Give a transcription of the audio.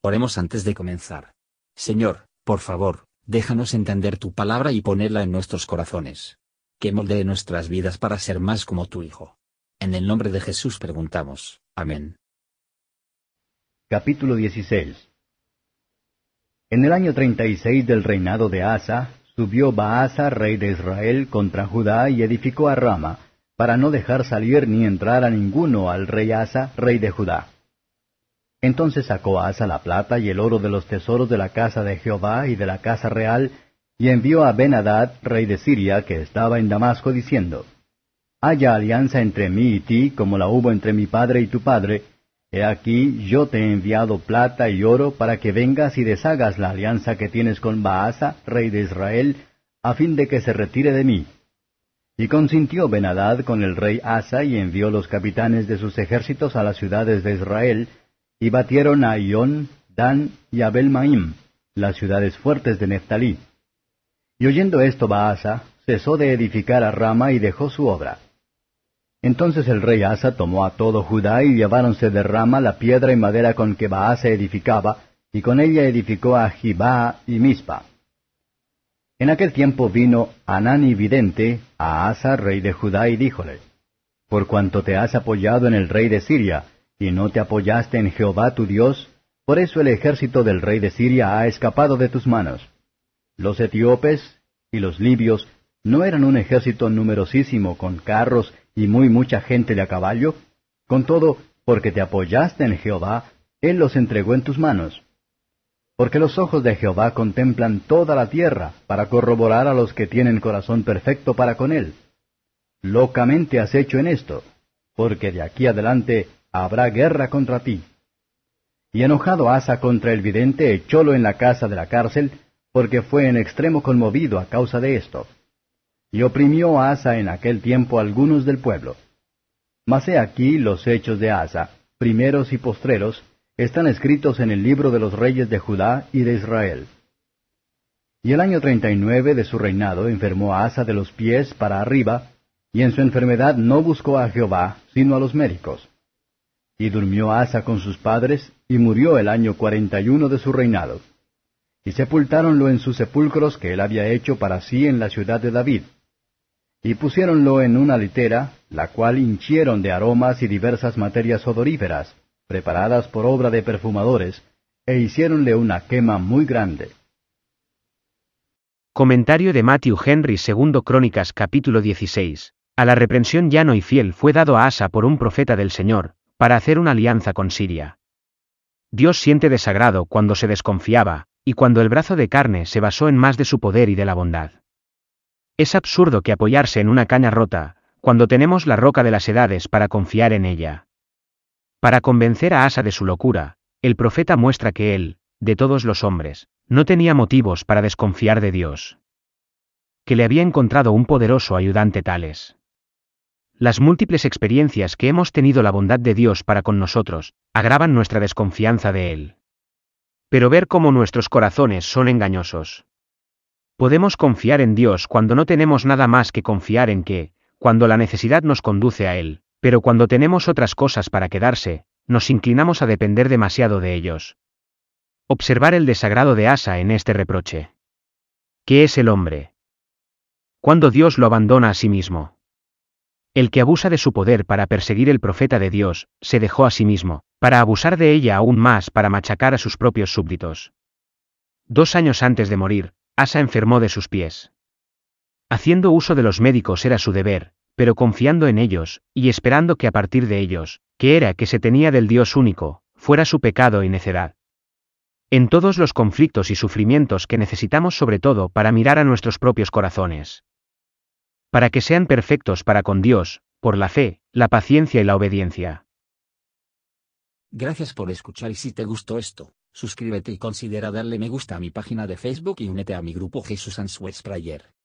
Oremos antes de comenzar. Señor, por favor, déjanos entender tu palabra y ponerla en nuestros corazones. Que moldee nuestras vidas para ser más como tu Hijo. En el nombre de Jesús preguntamos. Amén. Capítulo 16 En el año treinta y seis del reinado de Asa, subió Baasa, rey de Israel, contra Judá y edificó a Rama, para no dejar salir ni entrar a ninguno al rey Asa, rey de Judá. Entonces sacó Asa la plata y el oro de los tesoros de la casa de Jehová y de la casa real, y envió a Ben-Hadad, rey de Siria, que estaba en Damasco, diciendo, Haya alianza entre mí y ti, como la hubo entre mi padre y tu padre. He aquí, yo te he enviado plata y oro para que vengas y deshagas la alianza que tienes con Baasa, rey de Israel, a fin de que se retire de mí. Y consintió Ben-Hadad con el rey Asa y envió los capitanes de sus ejércitos a las ciudades de Israel, y batieron a Ión, Dan y Abel Maim, las ciudades fuertes de Neftalí. Y oyendo esto Baasa, cesó de edificar a Rama y dejó su obra. Entonces el rey Asa tomó a todo Judá y lleváronse de Rama la piedra y madera con que Baasa edificaba, y con ella edificó a Jibá y Mispa. En aquel tiempo vino Anani vidente a Asa, rey de Judá, y díjole, Por cuanto te has apoyado en el rey de Siria, y no te apoyaste en Jehová tu Dios, por eso el ejército del rey de Siria ha escapado de tus manos. Los etíopes y los libios no eran un ejército numerosísimo con carros y muy mucha gente de a caballo, con todo, porque te apoyaste en Jehová, Él los entregó en tus manos. Porque los ojos de Jehová contemplan toda la tierra, para corroborar a los que tienen corazón perfecto para con Él. Locamente has hecho en esto, porque de aquí adelante habrá guerra contra ti. Y enojado Asa contra el vidente, echólo en la casa de la cárcel, porque fue en extremo conmovido a causa de esto. Y oprimió Asa en aquel tiempo algunos del pueblo. Mas he aquí los hechos de Asa, primeros y postreros, están escritos en el libro de los reyes de Judá y de Israel. Y el año treinta y nueve de su reinado enfermó a Asa de los pies para arriba, y en su enfermedad no buscó a Jehová, sino a los médicos. Y durmió Asa con sus padres, y murió el año cuarenta y uno de su reinado. Y sepultáronlo en sus sepulcros que él había hecho para sí en la ciudad de David. Y pusiéronlo en una litera, la cual hinchieron de aromas y diversas materias odoríferas, preparadas por obra de perfumadores, e hiciéronle una quema muy grande. Comentario de Matthew Henry segundo Crónicas capítulo 16. A la reprensión llano y fiel fue dado a Asa por un profeta del Señor, para hacer una alianza con Siria. Dios siente desagrado cuando se desconfiaba, y cuando el brazo de carne se basó en más de su poder y de la bondad. Es absurdo que apoyarse en una caña rota, cuando tenemos la roca de las edades para confiar en ella. Para convencer a Asa de su locura, el profeta muestra que él, de todos los hombres, no tenía motivos para desconfiar de Dios. Que le había encontrado un poderoso ayudante tales. Las múltiples experiencias que hemos tenido la bondad de Dios para con nosotros, agravan nuestra desconfianza de Él. Pero ver cómo nuestros corazones son engañosos. Podemos confiar en Dios cuando no tenemos nada más que confiar en que, cuando la necesidad nos conduce a Él, pero cuando tenemos otras cosas para quedarse, nos inclinamos a depender demasiado de ellos. Observar el desagrado de Asa en este reproche. ¿Qué es el hombre? Cuando Dios lo abandona a sí mismo. El que abusa de su poder para perseguir el profeta de Dios, se dejó a sí mismo, para abusar de ella aún más para machacar a sus propios súbditos. Dos años antes de morir, Asa enfermó de sus pies. Haciendo uso de los médicos era su deber, pero confiando en ellos, y esperando que a partir de ellos, que era que se tenía del Dios único, fuera su pecado y necedad. En todos los conflictos y sufrimientos que necesitamos sobre todo para mirar a nuestros propios corazones para que sean perfectos para con Dios, por la fe, la paciencia y la obediencia. Gracias por escuchar y si te gustó esto, suscríbete y considera darle me gusta a mi página de Facebook y únete a mi grupo Jesús Answers Prayer.